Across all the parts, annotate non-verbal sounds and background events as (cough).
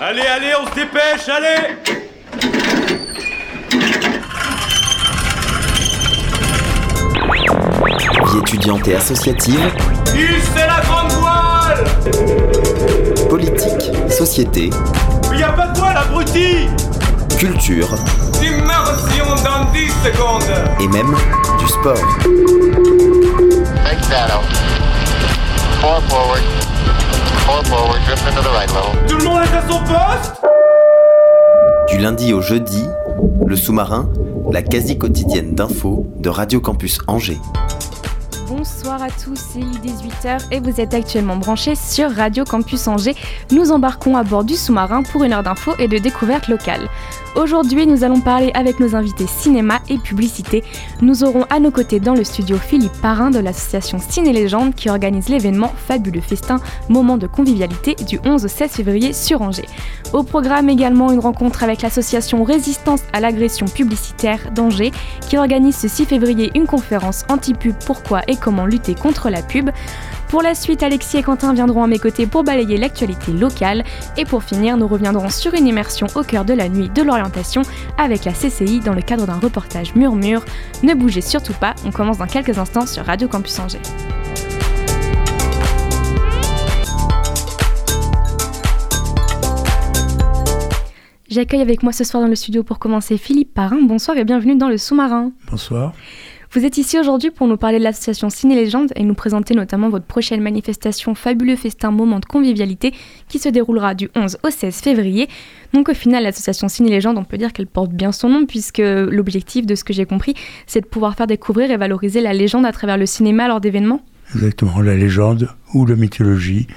Allez, allez, on se dépêche, allez Vie étudiante et associative, c'est la grande voile politique, société, Il y a pas de voile, abruti culture Immersion dans 10 secondes et même du sport. Four forward. Four forward. Tout le monde est à son poste Du lundi au jeudi, le sous-marin, la quasi quotidienne d'infos de Radio Campus Angers. Bonsoir à tous, il est 18h et vous êtes actuellement branchés sur Radio Campus Angers. Nous embarquons à bord du sous-marin pour une heure d'infos et de découvertes locales. Aujourd'hui, nous allons parler avec nos invités cinéma et publicité. Nous aurons à nos côtés dans le studio Philippe Parrain de l'association Ciné Légende qui organise l'événement Fabuleux Festin, moment de convivialité du 11 au 16 février sur Angers. Au programme également une rencontre avec l'association Résistance à l'agression publicitaire d'Angers qui organise ce 6 février une conférence anti-pub pourquoi et comment lutter contre la pub. Pour la suite, Alexis et Quentin viendront à mes côtés pour balayer l'actualité locale. Et pour finir, nous reviendrons sur une immersion au cœur de la nuit de l'orientation avec la CCI dans le cadre d'un reportage murmure. Ne bougez surtout pas, on commence dans quelques instants sur Radio Campus Angers. J'accueille avec moi ce soir dans le studio pour commencer Philippe Parrain. Bonsoir et bienvenue dans le sous-marin. Bonsoir. Vous êtes ici aujourd'hui pour nous parler de l'association Ciné Légende et nous présenter notamment votre prochaine manifestation Fabuleux Festin Moment de Convivialité qui se déroulera du 11 au 16 février. Donc au final, l'association Ciné Légende, on peut dire qu'elle porte bien son nom puisque l'objectif de ce que j'ai compris, c'est de pouvoir faire découvrir et valoriser la légende à travers le cinéma lors d'événements. Exactement, la légende ou la mythologie.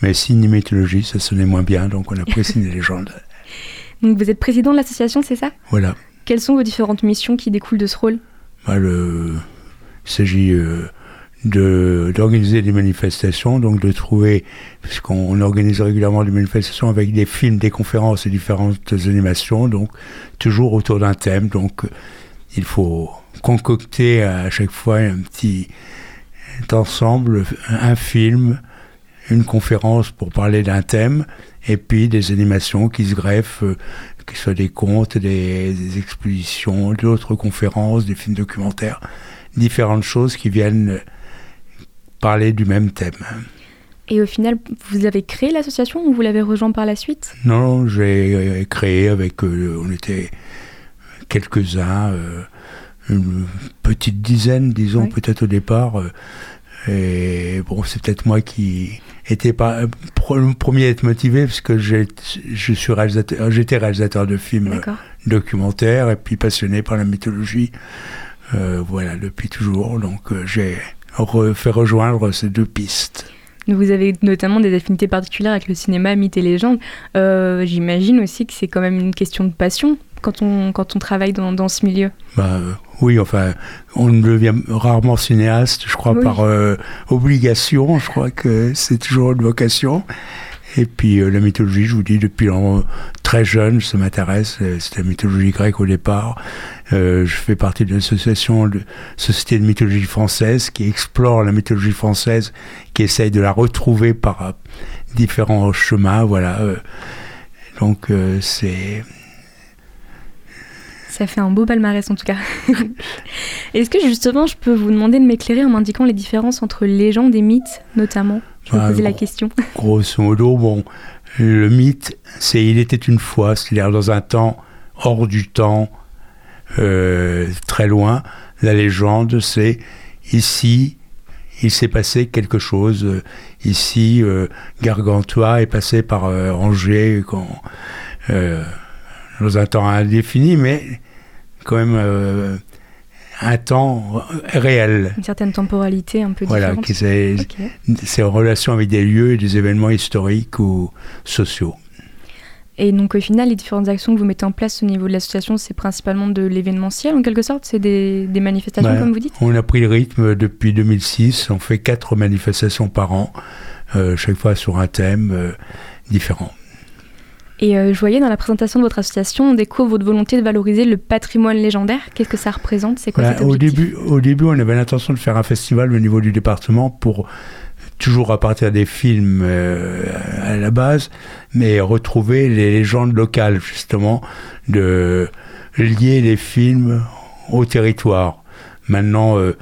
Mais ciné-mythologie, ça sonnait moins bien, donc on a pris ciné-légende. (laughs) Donc vous êtes président de l'association, c'est ça? Voilà. Quelles sont vos différentes missions qui découlent de ce rôle? Il s'agit euh, d'organiser des manifestations, donc de trouver, puisqu'on organise régulièrement des manifestations avec des films, des conférences et différentes animations, donc toujours autour d'un thème. Donc il faut concocter à chaque fois un petit ensemble, un film, une conférence pour parler d'un thème, et puis des animations qui se greffent, euh, que ce soit des contes, des, des expositions, d'autres conférences, des films documentaires, différentes choses qui viennent parler du même thème. Et au final, vous avez créé l'association ou vous l'avez rejoint par la suite? Non, j'ai euh, créé avec, euh, on était quelques-uns, euh, une petite dizaine, disons peut-être au départ. euh, et bon, c'est peut-être moi qui était pas euh, le premier à être motivé parce que je suis réalisateur, j'étais réalisateur de films euh, documentaires et puis passionné par la mythologie. Euh, voilà, depuis toujours. Donc euh, j'ai re- fait rejoindre ces deux pistes. Vous avez notamment des affinités particulières avec le cinéma, mythes et légendes. Euh, J'imagine aussi que c'est quand même une question de passion quand on, quand on travaille dans, dans ce milieu. Bah, euh, oui, enfin, on devient rarement cinéaste, je crois, Oui. par euh, obligation. Je crois que c'est toujours une vocation. Et puis euh, la mythologie, je vous dis, depuis euh, très jeune, ça m'intéresse. Euh, C'était la mythologie grecque au départ. Je fais partie de l'association de Société de mythologie française qui explore la mythologie française, qui essaye de la retrouver par différents chemins. Voilà. donc c'est Ça fait un beau palmarès en tout cas. (laughs) Est-ce que justement je peux vous demander de m'éclairer en m'indiquant les différences entre légende et mythe notamment? Je vais vous Ah, poser la question. (laughs) grosso modo, bon, le mythe, c'est il était une fois, c'est-à-dire dans un temps hors du temps, euh, très loin. La légende, c'est ici, il s'est passé quelque chose. euh, Ici, euh, Gargantua est passé par euh, Angers quand, dans un temps indéfini, mais quand même euh, un temps réel. Une certaine temporalité un peu Voilà, différente. qui c'est Ok. c'est en relation avec des lieux et des événements historiques ou sociaux. Et donc au final, les différentes actions que vous mettez en place au niveau de l'association, c'est principalement de l'événementiel en quelque sorte? C'est des, des manifestations comme vous dites? On a pris le rythme depuis 2006, on fait quatre manifestations par an, euh, chaque fois sur un thème euh, différent. Et euh, je voyais dans la présentation de votre association, on découvre votre volonté de valoriser le patrimoine légendaire. Qu'est-ce que ça représente? C'est quoi Voilà, cet au, objectif? début, au début, on avait l'intention de faire un festival au niveau du département pour toujours à partir des films euh, à la base, mais retrouver les légendes locales, justement, de lier les films au territoire. Maintenant, euh,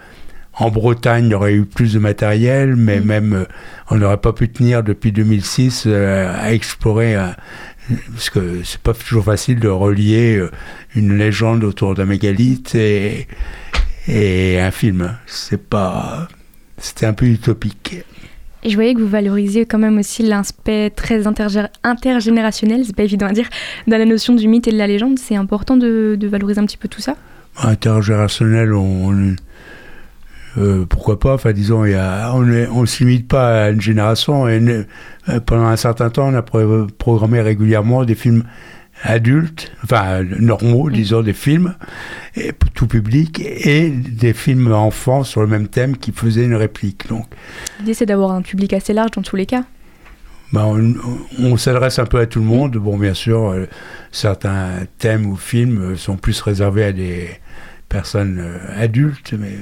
en Bretagne, il y aurait eu plus de matériel, mais Mm. même euh, on n'aurait pas pu tenir depuis 2006 euh, à explorer, parce que c'est pas toujours facile de relier euh, une légende autour d'un mégalithe et, et un film. C'est pas, c'était un peu utopique. Et je voyais que vous valorisiez quand même aussi l'aspect très intergé- intergénérationnel, c'est pas évident à dire, dans la notion du mythe et de la légende. C'est important de, de valoriser un petit peu tout ça? intergénérationnel, on, euh, pourquoi pas Enfin, disons, il y a, on ne on se limite pas à une génération. Et ne- euh, pendant un certain temps, on a pro- programmé régulièrement des films adultes, enfin normaux, disons, des films, et, tout public, et des films enfants sur le même thème qui faisaient une réplique. Donc, L'idée, c'est d'avoir un public assez large dans tous les cas. ben, on, on s'adresse un peu à tout le monde. Bon, bien sûr, euh, certains thèmes ou films sont plus réservés à des personnes euh, adultes, mais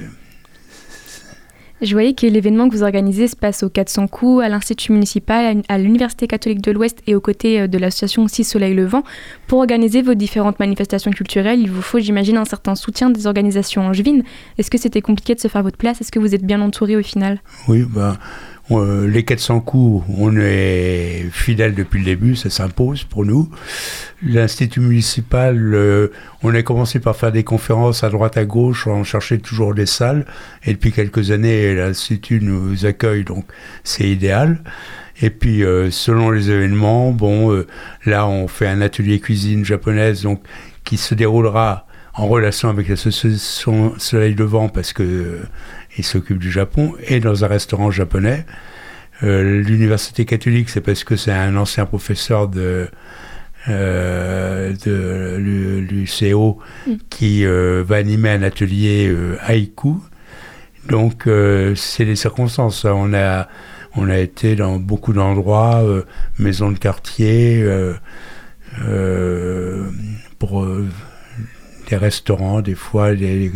Je voyais que l'événement que vous organisez se passe au 400 coups, à l'Institut municipal, à l'Université catholique de l'Ouest et aux côtés euh, de l'association Six Soleil Levant. Pour organiser vos différentes manifestations culturelles, il vous faut, j'imagine, un certain soutien des organisations angevines. Est-ce que c'était compliqué de se faire votre place? Est-ce que vous êtes bien entouré au final? Oui, ben, on- euh, les 400 coups, on est fidèles depuis le début, ça s'impose pour nous. L'Institut municipal, euh, on a commencé par faire des conférences à droite à gauche, on cherchait toujours des salles, et depuis quelques années, l'Institut nous accueille, donc c'est idéal. Et puis, euh, selon les événements, bon, euh, là, on fait un atelier cuisine japonaise, donc qui se déroulera en relation avec l'association Soleil Levant, parce que euh, il s'occupe du Japon, et dans un restaurant japonais. Euh, L'université catholique, c'est parce que c'est un ancien professeur de, euh, de l'U- l'UCO Mm. qui euh, va animer un atelier haïku. Donc, c'est les circonstances. On a, on a été dans beaucoup d'endroits, maisons de quartier, euh, euh, pour euh, des restaurants, des fois des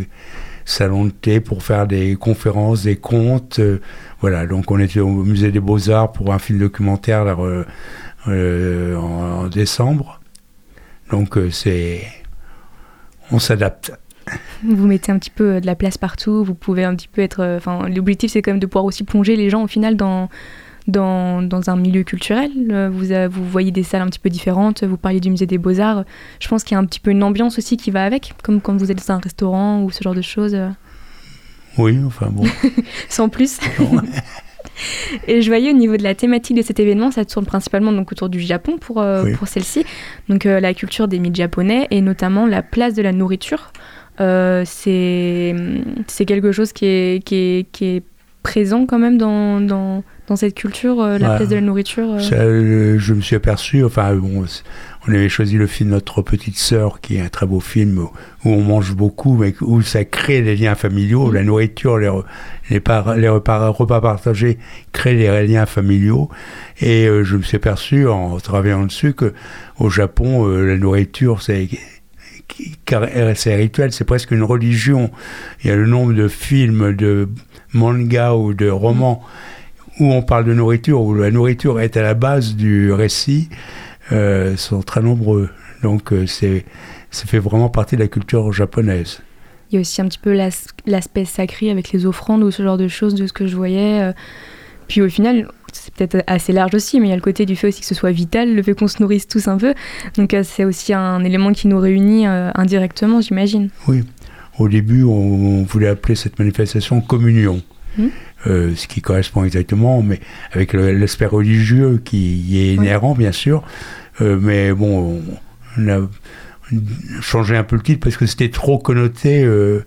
salons de thé pour faire des conférences, des contes. euh, voilà, donc on était au musée des Beaux-Arts pour un film documentaire là, euh, euh, en, décembre. Donc c'est. On s'adapte. Vous mettez un petit peu de la place partout, vous pouvez un petit peu être... Enfin, l'objectif, c'est quand même de pouvoir aussi plonger les gens au final dans... Dans, dans un milieu culturel, Euh, vous, voyez des salles un petit peu différentes, vous parliez du musée des beaux-arts. Je pense qu'il y a un petit peu une ambiance aussi qui va avec, comme quand vous êtes dans un restaurant ou ce genre de choses, euh, Oui, enfin bon. (laughs) sans plus. (laughs) Et je voyais au niveau de la thématique de cet événement, ça tourne principalement donc autour du Japon pour, euh, Oui. pour celle-ci. Donc euh, la culture des mythes japonais et notamment la place de la nourriture. Euh, c'est c'est quelque chose qui est, qui, est, qui est présent quand même dans, dans, dans cette culture, euh, la Ouais. place de la nourriture. euh. Ça, euh, je me suis aperçu, enfin bon, on avait choisi le film Notre Petite Sœur, qui est un très beau film où où on mange beaucoup, mais où ça crée des liens familiaux. Mm. La nourriture, les, les, par- les repas, repas partagés créent des liens familiaux. Et je me suis aperçu, en travaillant dessus, que au Japon, la nourriture, c'est c'est rituel, c'est presque une religion. Il y a le nombre de films, de mangas ou de romans où on parle de nourriture, où la nourriture est à la base du récit, euh, sont très nombreux. Donc euh, c'est, ça fait vraiment partie de la culture japonaise. Il y a aussi un petit peu l'as- l'aspect sacré avec les offrandes ou ce genre de choses de ce que je voyais. euh. Puis au final, c'est peut-être assez large aussi, mais il y a le côté du fait aussi que ce soit vital, le fait qu'on se nourrisse tous un peu. Donc c'est aussi un élément qui nous réunit indirectement, j'imagine. Oui. Au début, on, on voulait appeler cette manifestation communion, Mhm. Euh, ce qui correspond exactement, mais avec le- l'aspect religieux qui y est Oui. inhérent, bien sûr. Euh, mais bon, on, a changé un peu le titre parce que c'était trop connoté euh,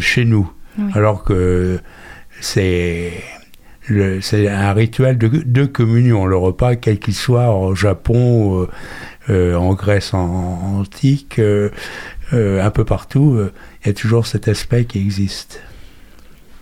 chez nous. Oui. Alors que c'est le- c'est un rituel de, de communion, le repas, quel qu'il soit, au Japon, en Grèce en- antique, euh, un peu partout, euh, il y a toujours cet aspect qui existe.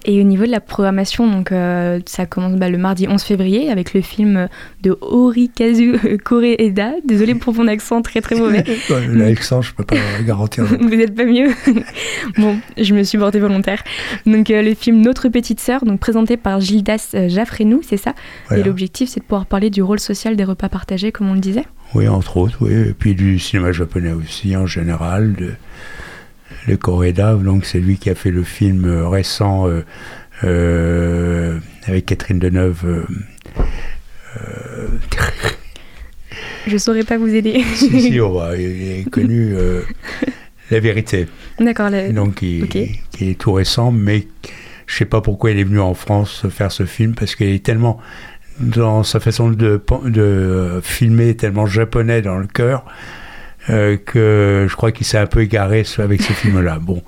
Et au niveau de la programmation, donc euh, ça commence bah, le mardi 11 février avec le film de Horikazu Koreeda. Désolée pour mon accent très très mauvais. (laughs) L'accent, je peux pas garantir. (laughs) Vous n'êtes pas mieux. (laughs) bon, je me suis portée volontaire. Donc euh, le film Notre petite sœur, donc présenté par Gildas Jaffrenou, c'est ça? Voilà. Et l'objectif, c'est de pouvoir parler du rôle social des repas partagés, comme on le disait? Oui, entre autres, oui. Et puis du cinéma japonais aussi, en général. De, le Koreeda, donc c'est lui qui a fait le film récent euh, euh, avec Catherine Deneuve. euh, euh, (laughs) Je saurais pas vous aider. (laughs) si, si, on va, il est connu (laughs) La Vérité. D'accord. la- donc ok. qui est tout récent, mais je sais pas pourquoi il est venu en France faire ce film, parce qu'il est tellement dans sa façon de, euh, filmer, tellement japonais dans le cœur, euh, que je crois qu'il s'est un peu égaré avec ce film-là. (laughs) Bon,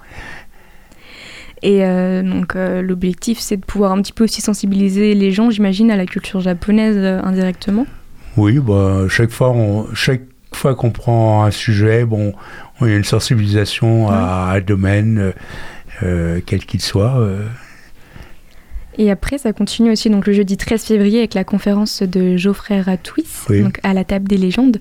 Et euh, donc euh, l'objectif, c'est de pouvoir un petit peu aussi sensibiliser les gens, j'imagine, à la culture japonaise indirectement. oui, bah, chaque fois, on, chaque fois qu'on prend un sujet, bon, il y a une sensibilisation à un domaine, quel qu'il soit. Et après, ça continue aussi donc le jeudi 13 février avec la conférence de Geoffrey Ratouis, Oui. donc à la table des légendes.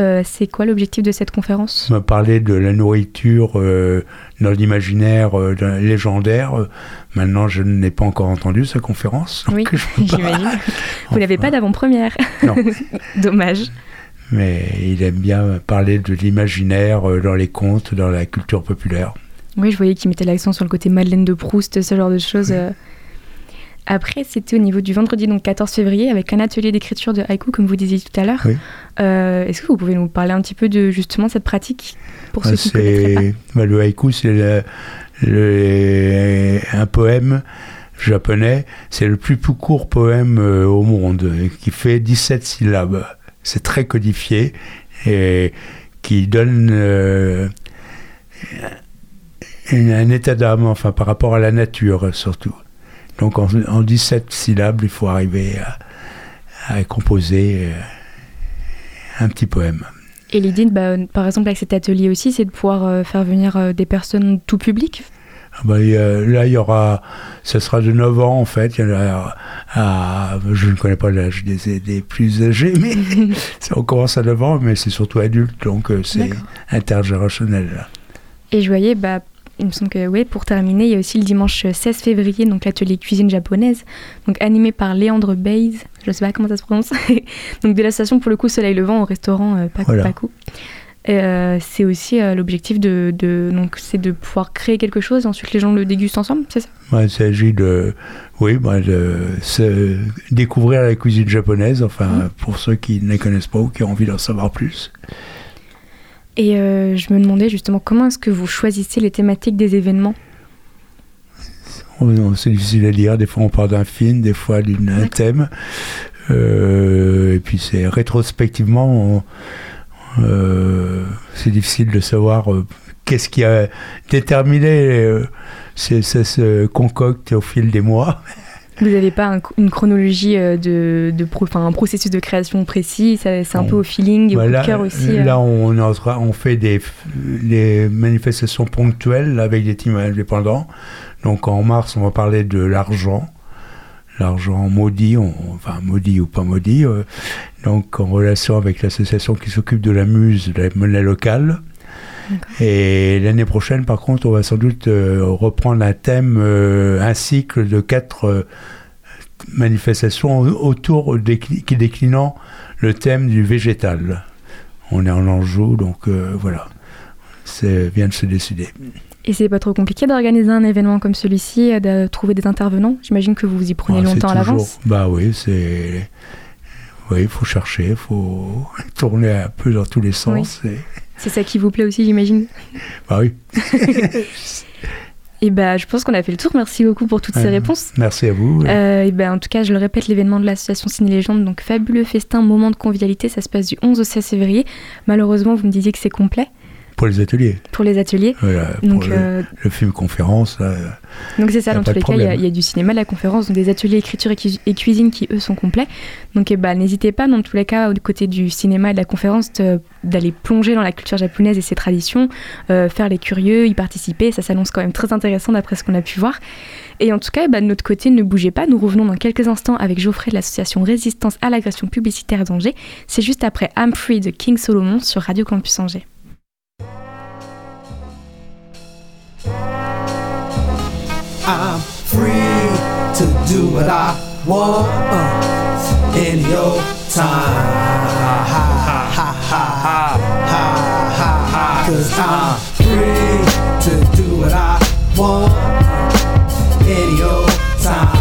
Euh, c'est quoi l'objectif de cette conférence? M'a parlé de la nourriture euh, dans l'imaginaire euh, légendaire. Maintenant, je n'ai pas encore entendu sa conférence. Oui, (laughs) j'imagine. Vous n'avez pas d'avant-première. Non, (laughs) Dommage. mais il aime bien parler de l'imaginaire dans les contes, dans la culture populaire. Oui, je voyais qu'il mettait l'accent sur le côté Madeleine de Proust, ce genre de choses. Après, c'était au niveau du vendredi, donc 14 février, avec un atelier d'écriture de haïku, comme vous disiez tout à l'heure. Oui. Euh, Est-ce que vous pouvez nous parler un petit peu de justement cette pratique pour ceux Ah, qui ne connaîtraient pas? c'est bah, le haïku, c'est un poème japonais. C'est le plus, plus court poème euh, au monde, qui fait 17 syllabes. C'est très codifié et qui donne euh, un, un état d'âme, enfin par rapport à la nature surtout. Donc en, en 17 syllabes, il faut arriver à, à composer euh, un petit poème. Et l'idée, bah, par exemple, avec cet atelier aussi, c'est de pouvoir euh, faire venir euh, des personnes tout public? Ah bah, là, il y aura, ce sera de 9 ans en fait. Il y en a à- je ne connais pas l'âge des, des plus âgés, mais (laughs) on commence à 9 ans, mais c'est surtout adulte, donc c'est intergénérationnel. là. Et je voyais, bah, il me semble que, oui, pour terminer, il y a aussi le dimanche 16 février, donc l'atelier cuisine japonaise, donc animé par Léandre Bays, je ne sais pas comment ça se prononce, (laughs) donc de la station pour le coup Soleil Levant au restaurant euh, Voilà. Paku. Euh, c'est aussi euh, l'objectif de, de- donc c'est de pouvoir créer quelque chose et ensuite les gens le dégustent ensemble, c'est ça? Ouais, il s'agit de, oui, bah, de se découvrir la cuisine japonaise, enfin, Mhm. pour ceux qui ne la connaissent pas ou qui ont envie d'en savoir plus. Et euh, je me demandais justement comment est-ce que vous choisissez les thématiques des événements? Oh, C'est difficile à dire. Des fois, on part d'un film, des fois d'un thème. Euh, et puis, c'est rétrospectivement, on- euh, c'est difficile de savoir euh, qu'est-ce qui a déterminé. ça se concocte au fil des mois. (laughs) Vous n'avez pas un- une chronologie euh, de, de pro- un processus de création précis, c'est un peu au feeling et au Bah, là, de cœur aussi. euh. là, on, train- on fait des, des manifestations ponctuelles avec des teams indépendants. Donc en mars, on va parler de l'argent. L'argent maudit, on- enfin maudit ou pas maudit. euh, donc en relation avec l'association qui s'occupe de la muse, de la monnaie locale. Et l'année prochaine, par contre, on va sans doute euh, reprendre un thème, euh, un cycle de quatre euh, manifestations autour qui déclinant le thème du végétal. On est en Anjou, donc voilà, c'est vient de se décider. Et c'est pas trop compliqué d'organiser un événement comme celui-ci, de trouver des intervenants? J'imagine que vous vous y prenez Ah, longtemps à l'avance. Bah oui, c'est. Oui, il faut chercher, il faut (laughs) tourner un peu dans tous les sens. et- C'est ça qui vous plaît aussi, j'imagine Bah oui, (laughs) Et bah, je pense qu'on a fait le tour. Merci beaucoup pour toutes ces réponses. merci à vous. Euh, et ben, en tout cas, je le répète, l'événement de l'association Ciné Légende, donc fabuleux festin, moment de convivialité, ça se passe du 11 au 16 février. Malheureusement, vous me disiez que c'est complet. Pour les ateliers. Pour les ateliers. Donc, pour le, euh, le film conférence, là, Donc c'est ça, dans tous les cas, il y a- y, du cinéma, de la conférence, donc des ateliers écriture et, cu- et cuisine qui, eux, sont complets. Donc eh ben, n'hésitez pas, dans tous les cas, du côté du cinéma et de la conférence, d'aller plonger dans la culture japonaise et ses traditions, euh, faire les curieux, y participer. Ça s'annonce quand même très intéressant d'après ce qu'on a pu voir. Et en tout cas, eh ben, de notre côté, ne bougez pas. Nous revenons dans quelques instants avec Geoffrey de l'association Résistance à l'agression publicitaire d'Angers. C'est juste après Free de King Solomon sur Radio Campus Angers. I'm free to do what I want uh, in your time. Ha ha ha. Cause I'm free to do what I want in your time.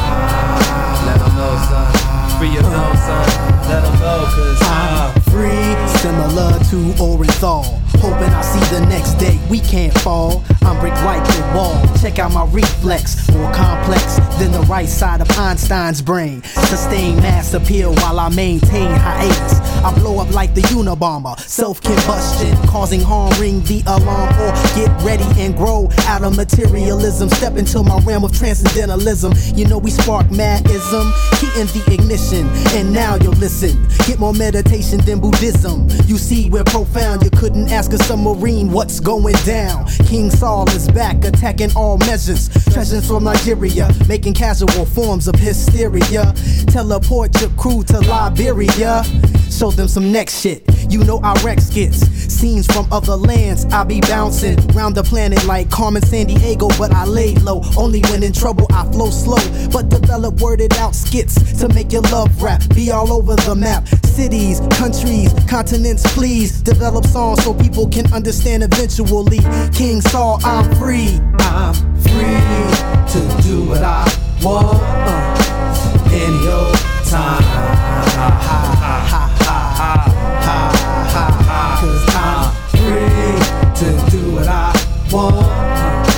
Let 'em know, son. Free your thumb, son. Let 'em know, cause I'm free, similar to Orenthal. Hoping I see the next day, we can't fall. I'm brick like the wall. Check out my reflex, more complex than the right side of Einstein's brain. Sustain mass appeal while I maintain hiatus. I blow up like the Unabomber, self combustion, causing harm. Ring the alarm or get ready and grow out of materialism. Step into my realm of transcendentalism. You know we spark madism, in the ignition, and now you'll listen. Get more meditation than Buddhism. You see, we're profound. You couldn't ask a submarine what's going down. King Saul is back, attacking all measures. Treasures from Nigeria, making casual forms of hysteria. Teleport your crew to Liberia. Show them some next shit. You know I wreck skits. Scenes from other lands. I be bouncing round the planet like Carmen San Diego, but I lay low. Only when in trouble I flow slow, but develop worded out skits to make your love rap be all over the map. Cities, countries, continents, please develop songs so people can understand eventually. King Saul, I'm free. I'm free to do what I want in your time. To do what I want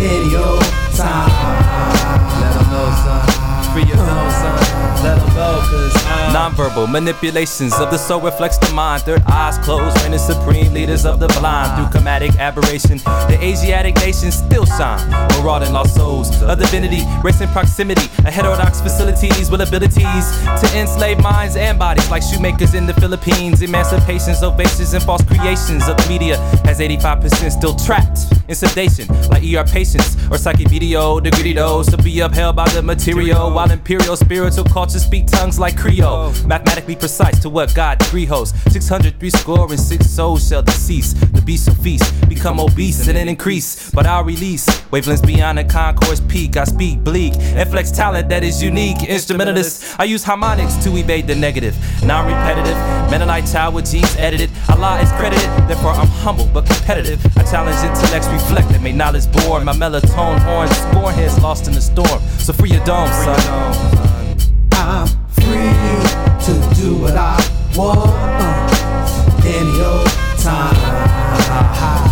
in your time. Let 'em know, son. Free your thumb, son. Let 'em know, cause I'm Nonverbal manipulations of the soul reflects the mind. Third eyes closed, reigning supreme leaders of the blind. Through chromatic aberration, the Asiatic nations still shine. Marauding lost souls of divinity, race racing proximity. A heterodox facilities with abilities to enslave minds and bodies like shoemakers in the Philippines. Emancipations, ovations, and false creations of the media has 85% still trapped in sedation, like ER patients or psychic video. The greedy those to be upheld by the material, while imperial spiritual cultures speak tongues like Creole. Mathematically precise to what God degree holds. 603 score and six souls shall decease. The beast will feast, become obese and then increase. But I'll release wavelengths beyond the concourse peak. I speak bleak and flex talent that is unique. Instrumentalist, I use harmonics to evade the negative. Non repetitive, Mennonite child with genes edited. Allah is credited, therefore I'm humble but competitive. I challenge intellects reflect that may knowledge bore. My melatonin horns, scorn heads lost in the storm. So free your dome, son. I'm free to do what I want in your time.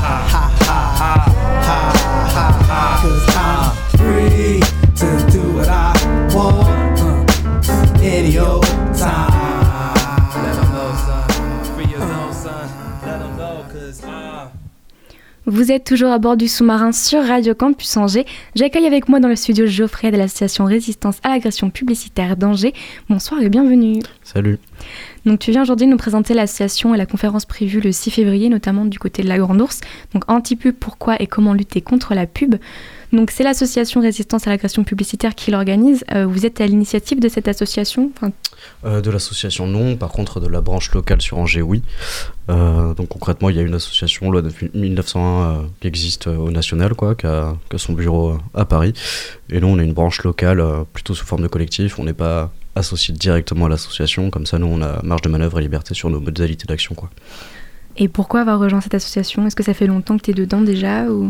Vous êtes toujours à bord du sous-marin sur Radio Campus Angers. J'accueille avec moi dans le studio Geoffrey de l'association Résistance à l'agression publicitaire d'Angers. Bonsoir et bienvenue. Salut. Donc tu viens aujourd'hui nous présenter l'association et la conférence prévue le 6 février, notamment du côté de la Grande Ourse. Donc anti-pub, pourquoi et comment lutter contre la pub. Donc c'est l'association Résistance à l'agression publicitaire qui l'organise. Euh, vous êtes à l'initiative de cette association Enfin, Euh, de l'association, non. Par contre, de la branche locale sur Angers, oui. Euh, donc concrètement, il y a une association, loi depuis 1901, euh, qui existe au national, quoi, qui a, qui a son bureau à Paris. Et nous, on est une branche locale, plutôt sous forme de collectif. On n'est pas associé directement à l'association. Comme ça, nous, on a marge de manœuvre et liberté sur nos modalités d'action, quoi. Et pourquoi avoir rejoint cette association? Est-ce que ça fait longtemps que tu es dedans déjà ou...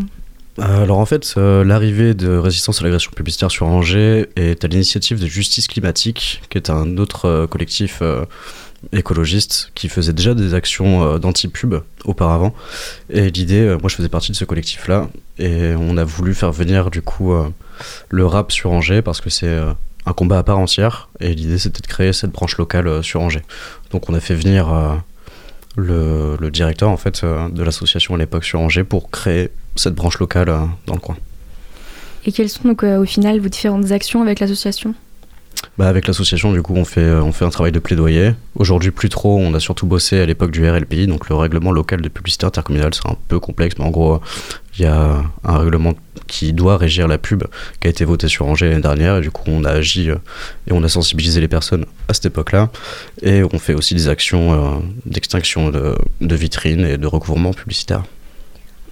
Euh, alors en fait, euh, l'arrivée de Résistance à l'agression publicitaire sur Angers est à l'initiative de Justice Climatique, qui est un autre euh, collectif écologiste qui faisait déjà des actions d'anti-pub auparavant. Et l'idée, moi je faisais partie de ce collectif-là, et on a voulu faire venir du coup le rap sur Angers parce que c'est un combat à part entière, et l'idée c'était de créer cette branche locale sur Angers. Donc on a fait venir... le, le directeur en fait de l'association à l'époque sur Angers pour créer cette branche locale euh, dans le coin. Et quelles sont donc euh, au final vos différentes actions avec l'association? Bah, avec l'association, du coup, on fait, euh, on fait un travail de plaidoyer. Aujourd'hui, plus trop. On a surtout bossé à l'époque du RLPI, donc le règlement local de publicité intercommunale. C'est un peu complexe, mais en gros, il y a un règlement qui doit régir la pub qui a été voté sur Angers l'année dernière. Et du coup, on a agi et on a sensibilisé les personnes à cette époque-là. Et on fait aussi des actions d'extinction de, de vitrines et de recouvrement publicitaire.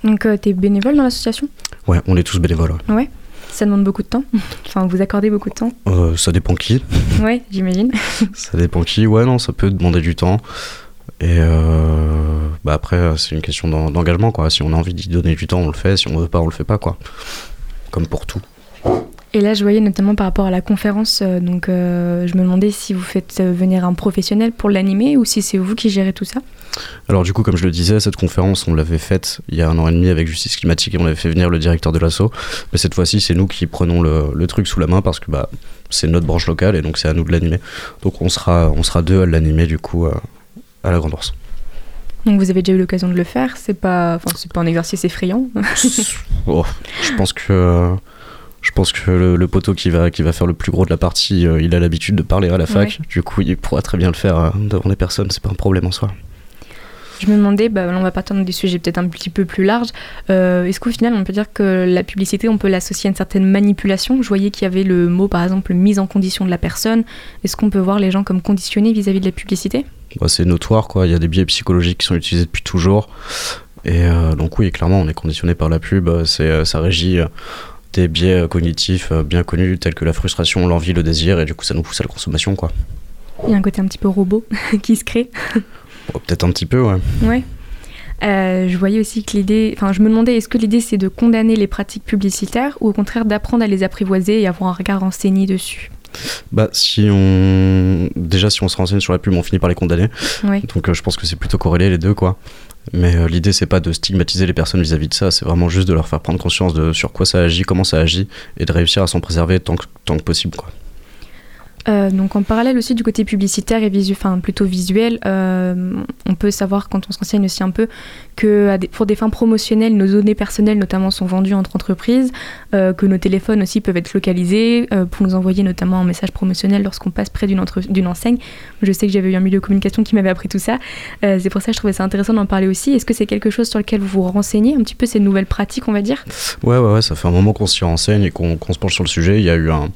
Donc tu es bénévole dans l'association? Ouais, on est tous bénévoles. ouais. Ouais. Ça demande beaucoup de temps (laughs) Enfin, vous accordez beaucoup de temps Euh, ça dépend qui. (laughs) Ouais, j'imagine. (laughs) Ça dépend qui. Ouais, non, ça peut demander du temps. Et euh, bah après, c'est une question d'en- d'engagement, quoi. Si on a envie d'y donner du temps, on le fait. Si on veut pas, on le fait pas, quoi. Comme pour tout. Et là, je voyais notamment par rapport à la conférence, euh, donc euh, je me demandais si vous faites euh, venir un professionnel pour l'animer ou si c'est vous qui gérez tout ça. Alors du coup, comme je le disais, cette conférence, on l'avait faite il y a un an et demi avec Justice Climatique et on avait fait venir le directeur de l'assaut. Mais cette fois-ci, c'est nous qui prenons le, le truc sous la main parce que bah, c'est notre branche locale et donc c'est à nous de l'animer. Donc on sera, on sera deux à l'animer du coup à la Grande Ourse. Donc vous avez déjà eu l'occasion de le faire, c'est pas, pas un exercice effrayant. Oh, je pense que je pense que le, le poteau qui va qui va faire le plus gros de la partie, euh, il a l'habitude de parler à la fac. Du coup, il pourra très bien le faire euh, devant les personnes. C'est pas un problème en soi. Je me demandais, bah, on va partir dans des sujets peut-être un petit peu plus larges. Euh, Est-ce qu'au final, on peut dire que la publicité, on peut l'associer à une certaine manipulation? Je voyais qu'il y avait le mot, par exemple, mise en condition de la personne. Est-ce qu'on peut voir les gens comme conditionnés vis-à-vis de la publicité? Bah, c'est notoire, quoi. Il y a des biais psychologiques qui sont utilisés depuis toujours. Et euh, donc oui, clairement, on est conditionné par la pub. C'est, ça régit des biais euh, cognitifs euh, bien connus tels que la frustration, l'envie, le désir, et du coup, ça nous pousse à la consommation, quoi. Il y a un côté un petit peu robot (laughs) qui se crée. Bon, peut-être un petit peu, ouais. Ouais. Euh, je voyais aussi que l'idée, enfin, je me demandais, est-ce que l'idée c'est de condamner les pratiques publicitaires ou au contraire d'apprendre à les apprivoiser et avoir un regard renseigné dessus? Bah, si on. Déjà, si on se renseigne sur la pub, on finit par les condamner. Oui. Donc, euh, je pense que c'est plutôt corrélé les deux, quoi. Mais euh, l'idée, c'est pas de stigmatiser les personnes vis-à-vis de ça, c'est vraiment juste de leur faire prendre conscience de sur quoi ça agit, comment ça agit, et de réussir à s'en préserver tant que, tant que possible, quoi. Euh, donc en parallèle aussi du côté publicitaire et visu, enfin plutôt visuel, euh, on peut savoir quand on se renseigne aussi un peu que pour des fins promotionnelles, nos données personnelles notamment sont vendues entre entreprises, euh, que nos téléphones aussi peuvent être localisés pour nous envoyer notamment un message promotionnel lorsqu'on passe près d'une enseigne. Je sais que j'avais eu un milieu de communication qui m'avait appris tout ça, c'est pour ça que je trouvais ça intéressant d'en parler aussi. Est-ce que c'est quelque chose sur lequel vous vous renseignez un petit peu ces nouvelles pratiques, on va dire? Ouais, ouais, ouais, ça fait un moment qu'on s'y renseigne et qu'on se penche sur le sujet. Il y a eu un,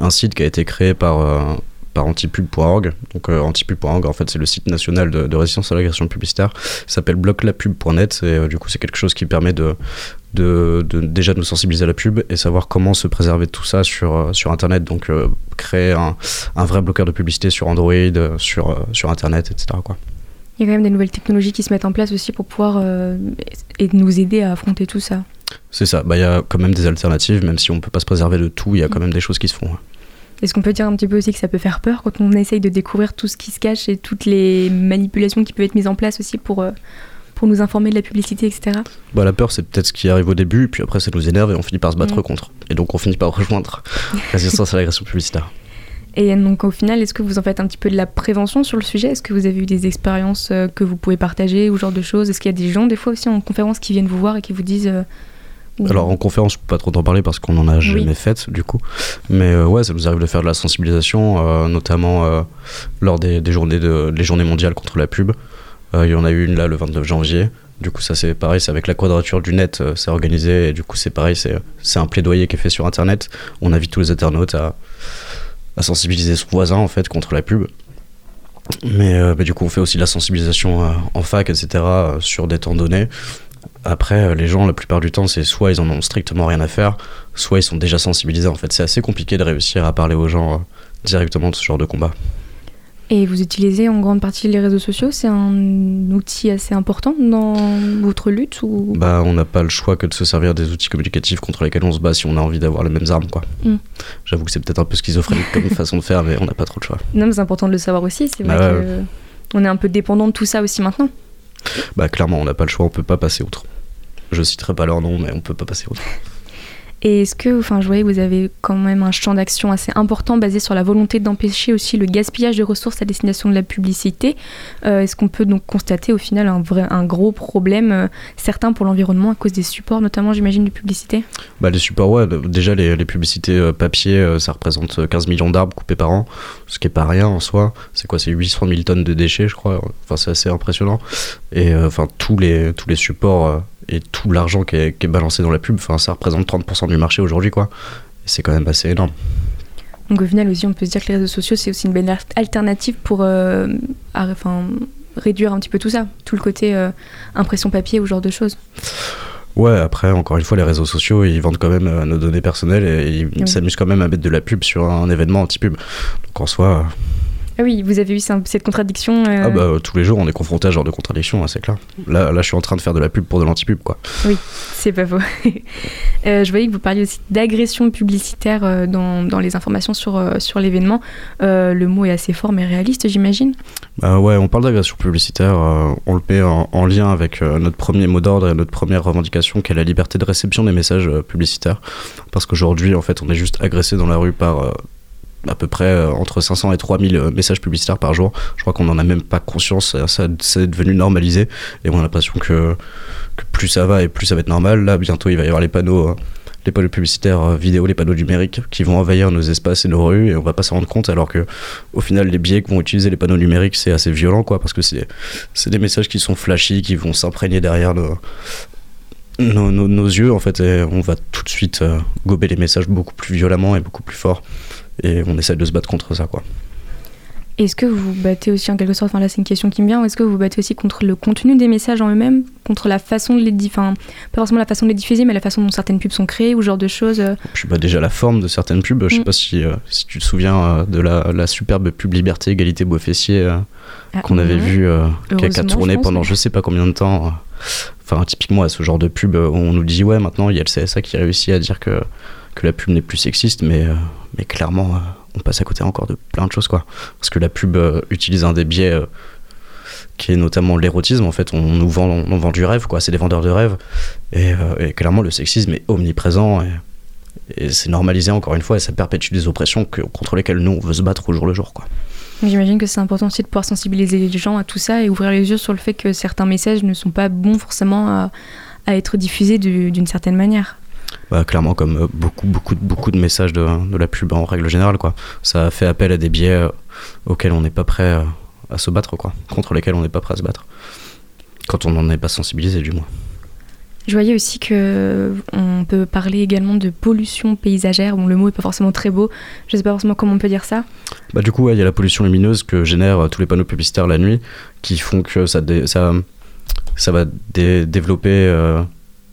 un site qui a été créé par, euh, par antipub.org. Donc, euh, antipub.org, en fait, c'est le site national de, de résistance à l'agression publicitaire. Il s'appelle bloclapub.net et euh, du coup, c'est quelque chose qui permet de, de, de déjà de nous sensibiliser à la pub et savoir comment se préserver de tout ça sur, euh, sur Internet. Donc, créer un, un vrai bloqueur de publicité sur Android, sur, sur Internet, etc. Quoi. Il y a quand même des nouvelles technologies qui se mettent en place aussi pour pouvoir et nous aider à affronter tout ça. C'est ça. Bah, Il y a quand même des alternatives, même si on peut pas se préserver de tout, il y a quand même des choses qui se font. ouais. Est-ce qu'on peut dire un petit peu aussi que ça peut faire peur quand on essaye de découvrir tout ce qui se cache et toutes les manipulations qui peuvent être mises en place aussi pour, euh, pour nous informer de la publicité, etc. Bah, la peur, c'est peut-être ce qui arrive au début, puis après, ça nous énerve et on finit par se battre Mm. contre. Et donc, on finit par (laughs) rejoindre résistance à l'agression publicitaire. Et donc au final, est-ce que vous en faites un petit peu de la prévention sur le sujet? Est-ce que vous avez eu des expériences euh, que vous pouvez partager ou ce genre de choses? Est-ce qu'il y a des gens des fois aussi en conférence qui viennent vous voir et qui vous disent... Alors, en conférence, je peux pas trop t'en parler parce qu'on en a jamais fait, du coup. Mais euh, ouais, ça nous arrive de faire de la sensibilisation, euh, notamment euh, lors des, des journées de, les journées mondiales contre la pub. Il y en a eu une là le 29 janvier. Du coup, ça c'est pareil, c'est avec la quadrature du net, c'est organisé. Et du coup, c'est pareil, c'est c'est un plaidoyer qui est fait sur Internet. On invite tous les internautes à, à sensibiliser son voisin en fait contre la pub. Mais, bah, du coup, on fait aussi de la sensibilisation en fac, etc., sur des temps donnés. Après, euh, les gens, la plupart du temps, c'est soit ils en ont strictement rien à faire, soit ils sont déjà sensibilisés. En fait, c'est assez compliqué de réussir à parler aux gens euh, directement de ce genre de combat. Et vous utilisez en grande partie les réseaux sociaux? C'est un outil assez important dans votre lutte ou... Bah, on n'a pas le choix que de se servir des outils communicatifs contre lesquels on se bat si on a envie d'avoir les mêmes armes, quoi. Mm. J'avoue que c'est peut-être un peu schizophrénique comme (laughs) façon de faire, mais on n'a pas trop le choix. Non, mais c'est important de le savoir aussi. C'est vrai Bah ouais, que on est un peu dépendant de tout ça aussi maintenant. Bah, clairement, on n'a pas le choix, on peut pas passer outre. Je citerai pas leur nom, mais on peut pas passer outre. Et est-ce que, enfin, je voyais vous avez quand même un champ d'action assez important basé sur la volonté d'empêcher aussi le gaspillage de ressources à destination de la publicité. Euh, est-ce qu'on peut donc constater au final un, vrai, un gros problème, euh, certain pour l'environnement, à cause des supports, notamment, j'imagine, de publicité? Bah, Les supports, ouais, déjà les, les publicités euh, papier, ça représente 15 millions d'arbres coupés par an, ce qui est pas rien en soi. C'est quoi C'est 800 000 tonnes de déchets, je crois. Enfin, c'est assez impressionnant. Et enfin, tous les, tous les supports et tout l'argent qui est, balancé dans la pub, enfin, ça représente 30% du marché aujourd'hui, quoi. c'est quand même assez énorme. Donc au final aussi, on peut se dire que les réseaux sociaux, c'est aussi une belle alternative pour euh, enfin, réduire un petit peu tout ça, tout le côté euh, impression papier ou genre de choses. Ouais, après, encore une fois, les réseaux sociaux, ils vendent quand même euh, nos données personnelles et ils s'amusent quand même à mettre de la pub sur un événement anti-pub. Donc en soi, ah oui, vous avez eu cette contradiction euh, Ah bah tous les jours on est confronté à ce genre de contradiction, hein, c'est clair. Là, là je suis en train de faire de la pub pour de l'anti-pub quoi. Oui, c'est pas faux. (laughs) Euh, je voyais que vous parliez aussi d'agression publicitaire euh, dans, dans, les informations sur, sur l'événement. le mot est assez fort mais réaliste j'imagine bah ouais, on parle d'agression publicitaire, on le met en, en lien avec notre premier mot d'ordre et notre première revendication qui est la liberté de réception des messages publicitaires. Parce qu'aujourd'hui en fait on est juste agressé dans la rue par à peu près euh, entre 500 et 3000 euh, messages publicitaires par jour. Je crois qu'on n'en a même pas conscience, ça, c'est devenu normalisé et on a l'impression que, plus ça va et plus ça va être normal. Là, bientôt, il va y avoir les panneaux, euh, les panneaux publicitaires vidéo, les panneaux numériques qui vont envahir nos espaces et nos rues et on va pas s'en rendre compte alors que au final, les biais que vont utiliser les panneaux numériques, c'est assez violent quoi parce que c'est, des messages qui sont flashy, qui vont s'imprégner derrière nos, nos, yeux en fait et on va tout de suite gober les messages beaucoup plus violemment et beaucoup plus fort et on essaie de se battre contre ça quoi. Est-ce que vous battez aussi en quelque sorte, enfin là c'est une question qui me vient, est-ce que vous battez aussi contre le contenu des messages en eux-mêmes, contre la façon de les diffuser, enfin pas forcément la façon de les diffuser, mais la façon dont certaines pubs sont créées ou ce genre de choses euh? Je bats déjà la forme de certaines pubs, je sais mm. pas si, euh, si tu te souviens euh, de la, la, superbe pub Liberté, Égalité, Beau Fessier ah, qu'on avait vu, qui a, tourné pendant je sais pas combien de temps. Enfin typiquement à ce genre de pub, on nous dit ouais maintenant il y a le CSA qui réussit à dire que que la pub n'est plus sexiste, mais, euh, mais clairement, euh, on passe à côté encore de plein de choses, quoi. Parce que la pub euh, utilise un des biais qui est notamment l'érotisme. En fait, on nous vend, on vend du rêve, quoi. C'est des vendeurs de rêve. Et, clairement, le sexisme est omniprésent. Et, c'est normalisé encore une fois et ça perpétue des oppressions que, contre lesquelles nous on veut se battre au jour le jour quoi. J'imagine que c'est important aussi de pouvoir sensibiliser les gens à tout ça et ouvrir les yeux sur le fait que certains messages ne sont pas bons forcément à, être diffusés d'une certaine manière. Bah, clairement, comme euh, beaucoup, beaucoup, beaucoup de messages de, de, la pub en règle générale, quoi. Ça fait appel à des biais euh, auxquels on n'est pas prêt euh, à se battre, quoi. Contre lesquels on n'est pas prêt à se battre. Quand on n'en est pas sensibilisé, du moins. Je voyais aussi que on peut parler également de pollution paysagère. Bon, le mot est pas forcément très beau. Je sais pas forcément comment on peut dire ça. Bah du coup, il y a la pollution lumineuse que génèrent tous les panneaux publicitaires la nuit, qui font que ça, ça, ça va développer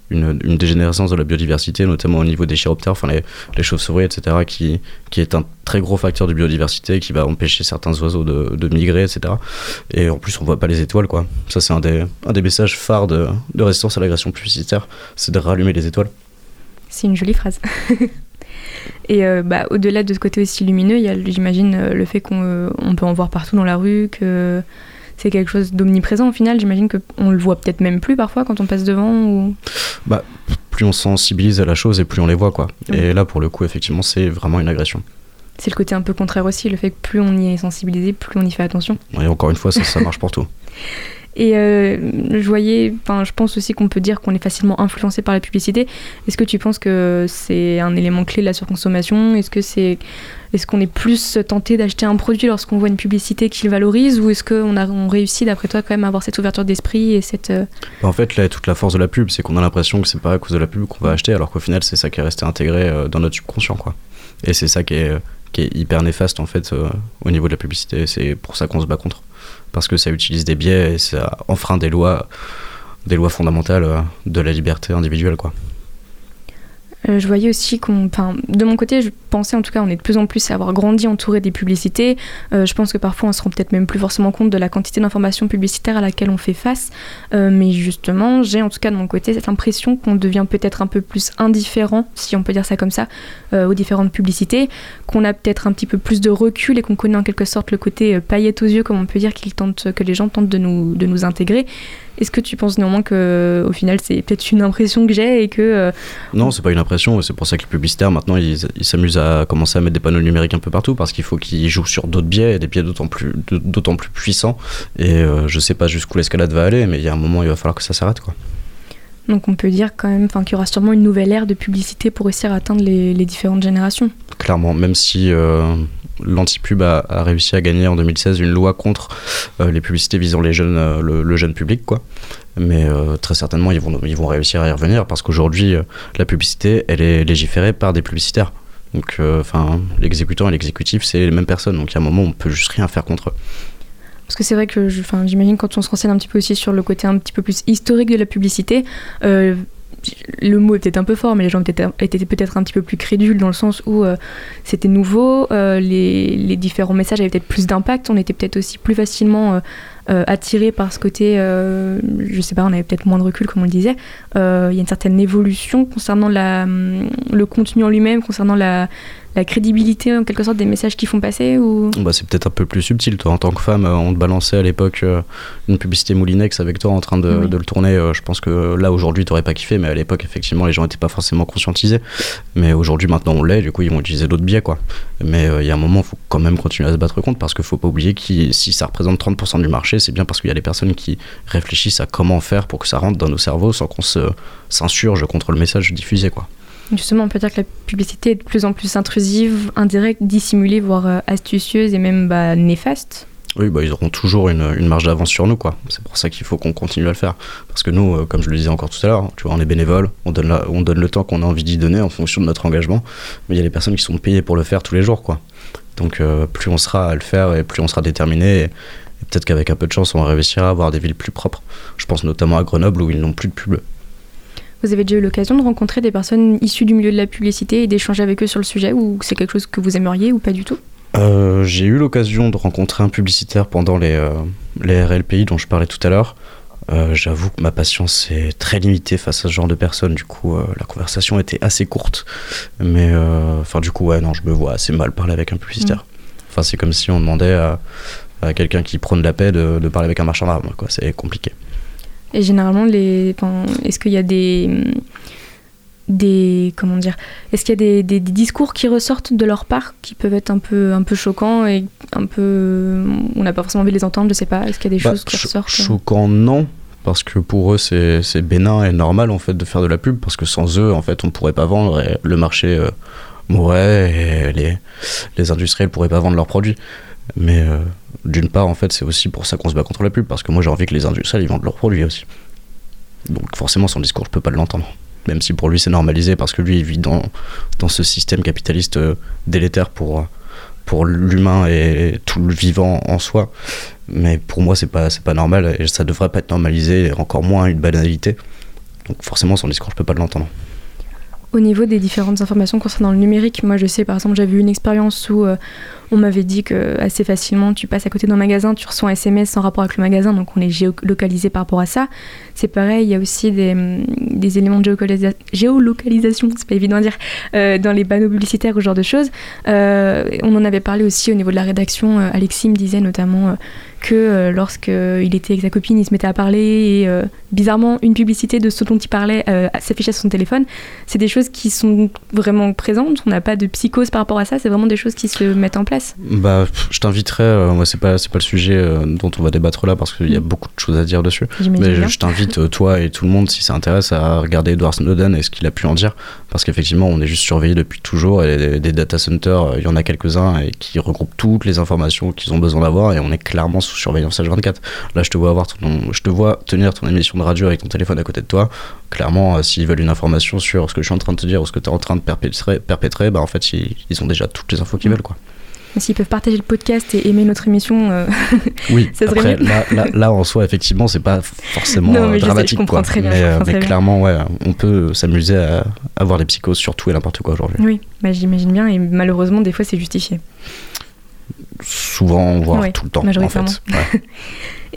une, dégénérescence de la biodiversité, notamment au niveau des chiroptères, enfin les, chauves-souris, etc., qui, qui est un très gros facteur de biodiversité qui va empêcher certains oiseaux de, de, migrer, etc. Et en plus, on voit pas les étoiles, quoi. Ça, c'est un des, un des messages phares de, de résistance à l'agression publicitaire, c'est de rallumer les étoiles. C'est une jolie phrase. (laughs) Et euh, bah, au-delà de ce côté aussi lumineux, il y a, j'imagine, euh, le fait qu'on euh, on peut en voir partout dans la rue, que c'est quelque chose d'omniprésent au final. J'imagine qu'on le voit peut-être même plus parfois quand on passe devant. Ou... Bah, plus on sensibilise à la chose et plus on les voit. quoi. Et là, pour le coup, effectivement, c'est vraiment une agression. C'est le côté un peu contraire aussi, le fait que plus on y est sensibilisé, plus on y fait attention. Et encore une fois, ça, ça marche pour tout. (laughs) Et euh, je voyais, enfin, je pense aussi qu'on peut dire qu'on est facilement influencé par la publicité. Est-ce que tu penses que c'est un élément clé de la surconsommation? Est-ce que c'est, est-ce qu'on est plus tenté d'acheter un produit lorsqu'on voit une publicité qui le valorise, ou est-ce qu'on on réussit d'après toi quand même à avoir cette ouverture d'esprit et cette euh, En fait, là, toute la force de la pub, c'est qu'on a l'impression que c'est pas à cause de la pub qu'on va acheter, alors qu'au final, c'est ça qui est resté intégré euh, dans notre subconscient, quoi. Et c'est ça qui est, qui est hyper néfaste en fait au niveau de la publicité. C'est pour ça qu'on se bat contre parce que ça utilise des biais et ça enfreint des lois, des lois fondamentales euh, de la liberté individuelle. Quoi. Euh, je voyais aussi qu'on. de mon côté, penser, en tout cas, on est de plus en plus à avoir grandi entouré des publicités. Euh, je pense que parfois, on se rend peut-être même plus forcément compte de la quantité d'informations publicitaires à laquelle on fait face. Euh, mais justement, j'ai en tout cas de mon côté cette impression qu'on devient peut-être un peu plus indifférent, si on peut dire ça comme ça, aux différentes publicités, qu'on a peut-être un petit peu plus de recul et qu'on connaît en quelque sorte le côté paillette aux yeux, comme on peut dire, qu'ils tentent, que les gens tentent de nous, de nous intégrer. Est-ce que tu penses néanmoins que au final c'est peut-être une impression que j'ai et que euh, non c'est pas une impression c'est pour ça que les publicitaires maintenant ils s'amusent à commencer à mettre des panneaux numériques un peu partout parce qu'il faut qu'ils jouent sur d'autres biais et des biais d'autant plus d'autant plus puissants et euh, je sais pas jusqu'où l'escalade va aller mais il y a un moment il va falloir que ça s'arrête quoi. Donc on peut dire quand même qu'il y aura sûrement une nouvelle ère de publicité pour réussir à atteindre les, les différentes générations. Clairement, même si euh, l'antipub a, réussi à gagner en 2016 une loi contre euh, les publicités visant les jeunes, euh, le, jeune public, quoi. Mais euh, très certainement, ils vont, ils vont réussir à y revenir parce qu'aujourd'hui, la publicité, elle est légiférée par des publicitaires. Donc, enfin, l'exécutant et l'exécutif, c'est les mêmes personnes. Donc, il y a un moment, on peut juste rien faire contre eux. Parce que c'est vrai que j'imagine quand on se renseigne un petit peu aussi sur le côté un petit peu plus historique de la publicité, le mot est peut-être un peu fort, mais les gens étaient, peut-être un petit peu plus crédules dans le sens où euh, c'était nouveau, euh, les, différents messages avaient peut-être plus d'impact, on était peut-être aussi plus facilement euh, euh, attiré par ce côté, je sais pas, on avait peut-être moins de recul comme on le disait. Il y a une certaine évolution concernant hum, le contenu en lui-même, concernant la, la crédibilité en quelque sorte des messages qui font passer ou? Bah, c'est peut-être un peu plus subtil toi. En tant que femme on te balançait à l'époque une publicité Moulinex avec toi en train de, de le tourner je pense que là aujourd'hui t'aurais pas kiffé mais à l'époque effectivement les gens étaient pas forcément conscientisés. Mais aujourd'hui maintenant on l'est du coup ils vont utiliser d'autres biais quoi. Mais il y a un moment faut quand même continuer à se battre contre parce qu'il faut pas oublier que si ça représente 30% du marché c'est bien parce qu'il y a des personnes qui réfléchissent à comment faire pour que ça rentre dans nos cerveaux sans qu'on se s'insurge contre le message diffusé quoi. Justement, on peut dire que la publicité est de plus en plus intrusive, indirecte, dissimulée, voire euh, astucieuse et même bah, néfaste. Oui, bah, ils auront toujours une, une marge d'avance sur nous, quoi. C'est pour ça qu'il faut qu'on continue à le faire. Parce que nous, euh, comme je le disais encore tout à l'heure, vois, on est bénévole, on donne, on donne le temps qu'on a envie d'y donner en fonction de notre engagement. Mais il y a des personnes qui sont payées pour le faire tous les jours, quoi. Donc, euh, plus on sera à le faire et plus on sera déterminé. Et, peut-être qu'avec un peu de chance, on va réussir à avoir des villes plus propres. Je pense notamment à Grenoble où ils n'ont plus de pub. Vous avez déjà eu l'occasion de rencontrer des personnes issues du milieu de la publicité et d'échanger avec eux sur le sujet ou c'est quelque chose que vous aimeriez ou pas du tout? Euh, J'ai eu l'occasion de rencontrer un publicitaire pendant les, euh, les RLPI dont je parlais tout à l'heure. Euh, j'avoue que ma patience est très limitée face à ce genre de personnes. Du coup, la conversation était assez courte. Mais, enfin, du coup, ouais, non, je me vois assez mal parler avec un publicitaire. Mm. Enfin, c'est comme si on demandait à, à quelqu'un qui prône la paix de, de parler avec un marchand d'armes. Quoi. C'est compliqué. Et généralement, les, est-ce qu'il y a des, des comment dire, est-ce qu'il y a des, des, discours qui ressortent de leur part qui peuvent être un peu, un peu choquants et un peu, on n'a pas forcément envie de les entendre, je sais pas. Est-ce qu'il y a des bah, choses qui ressortent euh Choquant, non. Parce que pour eux, c'est, c'est bénin et normal en fait de faire de la pub parce que sans eux, en fait, on pourrait pas vendre et le marché euh, mourrait et les, les industriels pourraient pas vendre leurs produits. Mais euh, d'une part, en fait, c'est aussi pour ça qu'on se bat contre la pub, parce que moi j'ai envie que les industriels ils vendent leurs produits aussi. Donc forcément, son discours, je peux pas l'entendre. Même si pour lui c'est normalisé, parce que lui il vit dans, ce système capitaliste euh, délétère pour, pour l'humain et tout le vivant en soi. Mais pour moi, c'est pas, pas normal et ça devrait pas être normalisé, et encore moins une banalité. Donc forcément, son discours, je peux pas l'entendre. Au niveau des différentes informations concernant le numérique, moi je sais par exemple j'avais eu une expérience où euh, on m'avait dit que assez facilement tu passes à côté d'un magasin, tu reçois un SMS sans rapport avec le magasin, donc on est géolocalisé par rapport à ça. C'est pareil, il y a aussi des, mm, éléments de géolocalisation, c'est pas évident à dire, euh, dans les panneaux publicitaires ou ce genre de choses. Euh, on en avait parlé aussi au niveau de la rédaction, Alexis me disait notamment que euh, lorsqu'il était avec sa copine, il se mettait à parler et euh, bizarrement, une publicité de ce dont il parlait euh, s'affichait sur son téléphone. C'est des choses qui sont vraiment présentes. On n'a pas de psychose par rapport à ça. C'est vraiment des choses qui se mettent en place. Bah, je t'inviterais. moi, c'est pas c'est pas le sujet dont on va débattre là parce qu'il y a mm. beaucoup de choses à dire dessus. Mais je, t'invite toi et tout le monde si ça intéresse à regarder Edward Snowden et ce qu'il a pu en dire parce qu'effectivement, on est juste surveillé depuis toujours et des, data centers, il y en a quelques-uns et qui regroupent toutes les informations qu'ils ont besoin d'avoir et on est clairement sous surveillance H24. Là, je te vois avoir ton, je te vois tenir ton émission de radio avec ton téléphone à côté de toi. Clairement, euh, s'ils veulent une information sur ce que je suis en train de te dire ou ce que tu es en train de perpétrer, perpétrer bah, en fait, ils, ont déjà toutes les infos qu'ils veulent, quoi. S'ils peuvent partager le podcast et aimer notre émission, euh, (laughs) Oui, ça serait après, mieux. là, là, là, en soi, effectivement, c'est pas forcément Non, mais euh, je sais, je dramatique. quoi. très bien, mais je euh, mais très bien. clairement, ouais, on peut s'amuser à avoir des psychoses sur tout et n'importe quoi aujourd'hui. Oui, bah, j'imagine bien, et malheureusement, des fois, c'est justifié. Souvent, voire Ouais, tout le temps, en fait. Ouais. (laughs)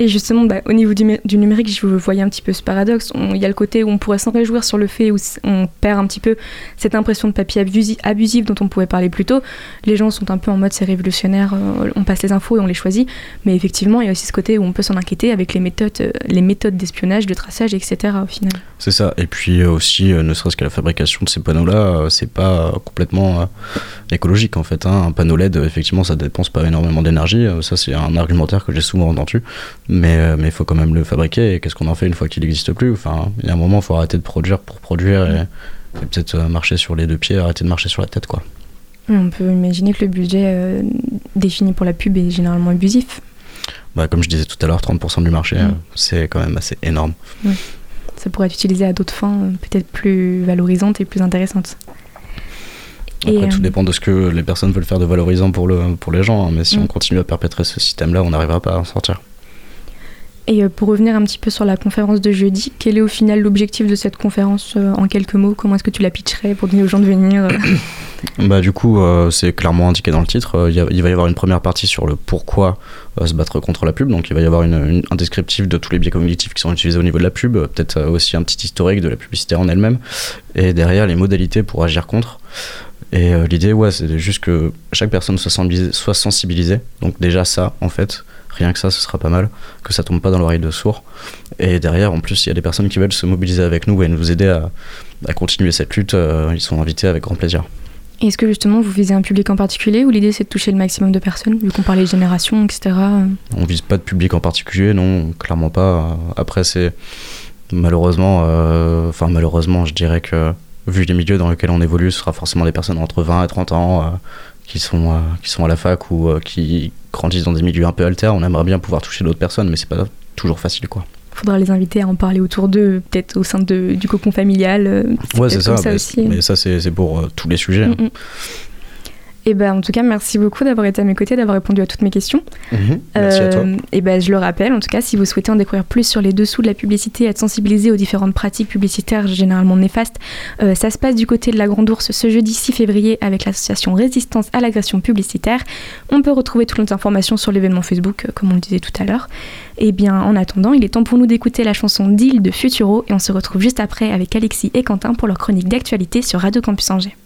Et justement, bah, au niveau du, du numérique, je voyais un petit peu ce paradoxe. Il y a le côté où on pourrait s'en réjouir sur le fait où on perd un petit peu cette impression de papier abusi- abusif dont on pouvait parler plus tôt. Les gens sont un peu en mode c'est révolutionnaire, euh, on passe les infos et on les choisit. Mais effectivement, il y a aussi ce côté où on peut s'en inquiéter avec les méthodes, euh, méthodes d'espionnage, de traçage, etc. au final. C'est ça. Et puis euh, aussi, ne serait-ce qu'à la fabrication de ces panneaux-là, c'est pas complètement écologique en fait. hein. Un panneau LED, effectivement, ça dépense pas énormément d'énergie. Ça, c'est un argumentaire que j'ai souvent entendu. Mais euh, mais il faut quand même le fabriquer. Et qu'est-ce qu'on en fait une fois qu'il n'existe plus? Enfin, il y a un moment, il faut arrêter de produire pour produire et, et peut-être euh, marcher sur les deux pieds, arrêter de marcher sur la tête, quoi. On peut imaginer que le budget euh, défini pour la pub est généralement abusif. Bah, comme je disais tout à l'heure, 30% du marché, Mm. c'est quand même assez énorme. Ça pourrait être utilisé à d'autres fins, peut-être plus valorisantes et plus intéressantes. Après, Et, tout euh, dépend de ce que les personnes veulent faire de valorisant pour, le, pour les gens. hein. Mais si Mm. on continue à perpétrer ce système-là, on n'arrivera pas à en sortir. Et euh, pour revenir un petit peu sur la conférence de jeudi, quel est au final l'objectif de cette conférence euh, en quelques mots? Comment est-ce que tu la pitcherais pour donner aux gens de venir euh? (coughs) Bah, du coup, c'est clairement indiqué dans le titre. Il va y avoir une première partie sur le pourquoi se battre contre la pub. Donc, il va y avoir un descriptif de tous les biais cognitifs qui sont utilisés au niveau de la pub. Peut-être aussi un petit historique de la publicité en elle-même. Et derrière, les modalités pour agir contre. Et l'idée, ouais, c'est juste que chaque personne soit sensibilisée. Donc, déjà, ça, en fait, rien que ça, ce sera pas mal. Que ça tombe pas dans l'oreille de sourd. Et derrière, en plus, il y a des personnes qui veulent se mobiliser avec nous et nous aider à, à continuer cette lutte. euh, ils sont invités avec grand plaisir. Est-ce que justement vous visez un public en particulier ou l'idée c'est de toucher le maximum de personnes, vu qu'on parlait de génération, etc. euh On vise pas de public en particulier, non, clairement pas. Après, c'est malheureusement, euh, enfin malheureusement, je dirais que vu les milieux dans lesquels on évolue, ce sera forcément des personnes entre 20 et 30 ans euh, qui sont euh, qui sont à la fac ou qui grandissent dans des milieux un peu alters. On aimerait bien pouvoir toucher d'autres personnes, mais c'est pas toujours facile, quoi. Faudra les inviter à en parler autour d'eux, peut-être au sein de, du cocon familial. euh, Ouais, c'est ça. mais, aussi. mais ça, c'est c'est pour euh, tous les sujets. hein. Mm, mm. Et ben en tout cas, merci beaucoup d'avoir été à mes côtés, d'avoir répondu à toutes mes questions. Mhm. Merci à toi. Euh, et ben, je le rappelle, en tout cas, si vous souhaitez en découvrir plus sur les dessous de la publicité, être sensibilisé aux différentes pratiques publicitaires généralement néfastes, euh, ça se passe du côté de la Grande Ourse ce jeudi 6 février avec l'association Résistance à l'agression publicitaire. On peut retrouver toutes les informations sur l'événement Facebook, euh, comme on le disait tout à l'heure. Et bien, en attendant, il est temps pour nous d'écouter la chanson Deal de Futuro et on se retrouve juste après avec Alexis et Quentin pour leur chronique d'actualité sur Radio Campus Angers.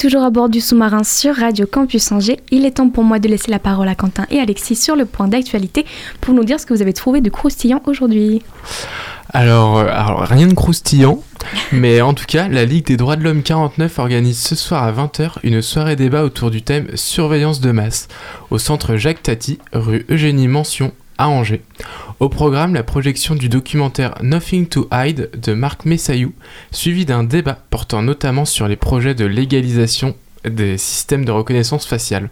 Toujours à bord du sous-marin sur Radio Campus Angers. Il est temps pour moi de laisser la parole à Quentin et Alexis sur le point d'actualité pour nous dire ce que vous avez trouvé de croustillant aujourd'hui. Alors, euh, alors, rien de croustillant, mais en tout cas, la Ligue des droits de l'homme 49 organise ce soir à 20h une soirée débat autour du thème surveillance de masse au centre Jacques Tati, rue Eugénie Mention Angers. Au programme, la projection du documentaire Nothing to Hide de Marc Messayou, suivi d'un débat portant notamment sur les projets de légalisation des systèmes de reconnaissance faciale.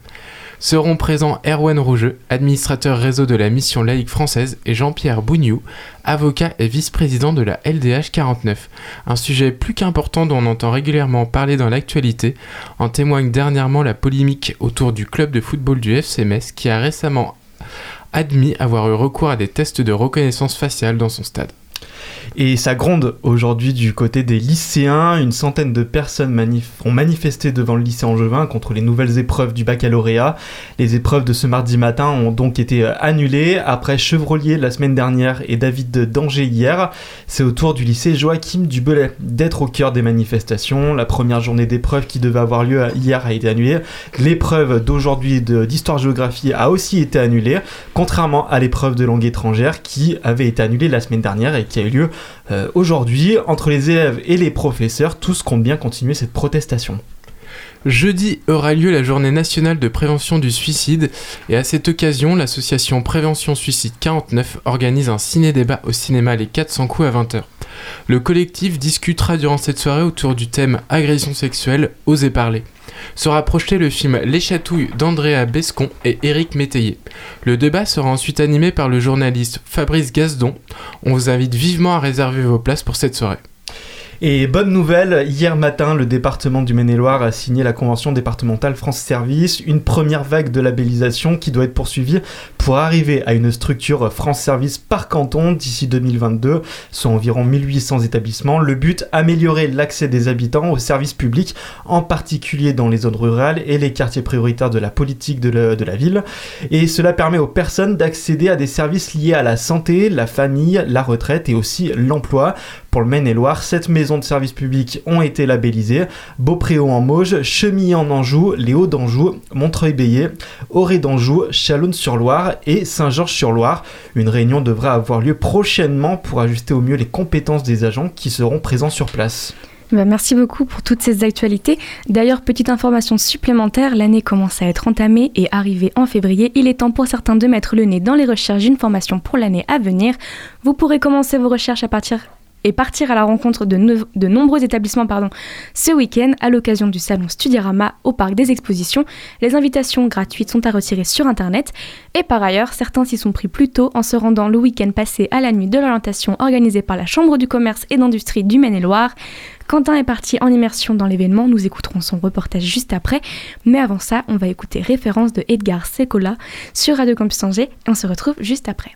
Seront présents Erwan Rougeux, administrateur réseau de la mission laïque française, et Jean-Pierre Bougnou, avocat et vice-président de la LDH 49. Un sujet plus qu'important dont on entend régulièrement parler dans l'actualité, en témoigne dernièrement la polémique autour du club de football du FCMS qui a récemment admis avoir eu recours à des tests de reconnaissance faciale dans son stade. Et ça gronde aujourd'hui du côté des lycéens. Une centaine de personnes ont manifesté devant le lycée Angevin contre les nouvelles épreuves du baccalauréat. Les épreuves de ce mardi matin ont donc été euh, annulées après Chevrolier la semaine dernière et David d'Angers hier. C'est au tour du lycée Joachim Dubelay d'être au cœur des manifestations. La première journée d'épreuve qui devait avoir lieu hier a été annulée. L'épreuve d'aujourd'hui d'histoire-géographie a aussi été annulée, contrairement à l'épreuve de langue étrangère qui avait été annulée la semaine dernière et qui a eu lieu euh, aujourd'hui, entre les élèves et les professeurs, tous comptent bien continuer cette protestation. Jeudi aura lieu la journée nationale de prévention du suicide et à cette occasion, l'association Prévention Suicide 49 organise un ciné-débat au cinéma Les 400 coups à 20h. Le collectif discutera durant cette soirée autour du thème agression sexuelle, oser parler. Sera projeté le film Les Chatouilles d'Andrea Bescon et Éric Métayer. Le débat sera ensuite animé par le journaliste Fabrice Gasdon. On vous invite vivement à réserver vos places pour cette soirée. Et bonne nouvelle, hier matin, le département du Maine-et-Loire a signé la convention départementale France Service, une première vague de labellisation qui doit être poursuivie pour arriver à une structure France Service par canton d'ici 2022, soit environ 1800 établissements. Le but, améliorer l'accès des habitants aux services publics, en particulier dans les zones rurales et les quartiers prioritaires de la politique de de la ville. Et cela permet aux personnes d'accéder à des services liés à la santé, la famille, la retraite et aussi l'emploi. Pour le Maine-et-Loire, sept maisons de services publics ont été labellisées. Beaupréau en Mauges, Chemillé en Anjou, Les Hauts d'Anjou, Montreuil-Bélier, Auré d'Anjou, Chalonne-sur-Loire et Saint-Georges-sur-Loire. Une réunion devra avoir lieu prochainement pour ajuster au mieux les compétences des agents qui seront présents sur place. Bah, merci beaucoup pour toutes ces actualités. D'ailleurs, petite information supplémentaire, l'année commence à être entamée et arrivée en février. Il est temps pour certains de mettre le nez dans les recherches d'une formation pour l'année à venir. Vous pourrez commencer vos recherches à partir et partir à la rencontre de, de nombreux établissements pardon, ce week-end à l'occasion du salon Studirama au Parc des Expositions. Les invitations gratuites sont à retirer sur Internet et par ailleurs, certains s'y sont pris plus tôt en se rendant le week-end passé à la nuit de l'orientation organisée par la Chambre du commerce et d'industrie du Maine-et-Loire. Quentin est parti en immersion dans l'événement, nous écouterons son reportage juste après, mais avant ça, on va écouter référence de Edgar Secola sur Radio Campus Angers et on se retrouve juste après.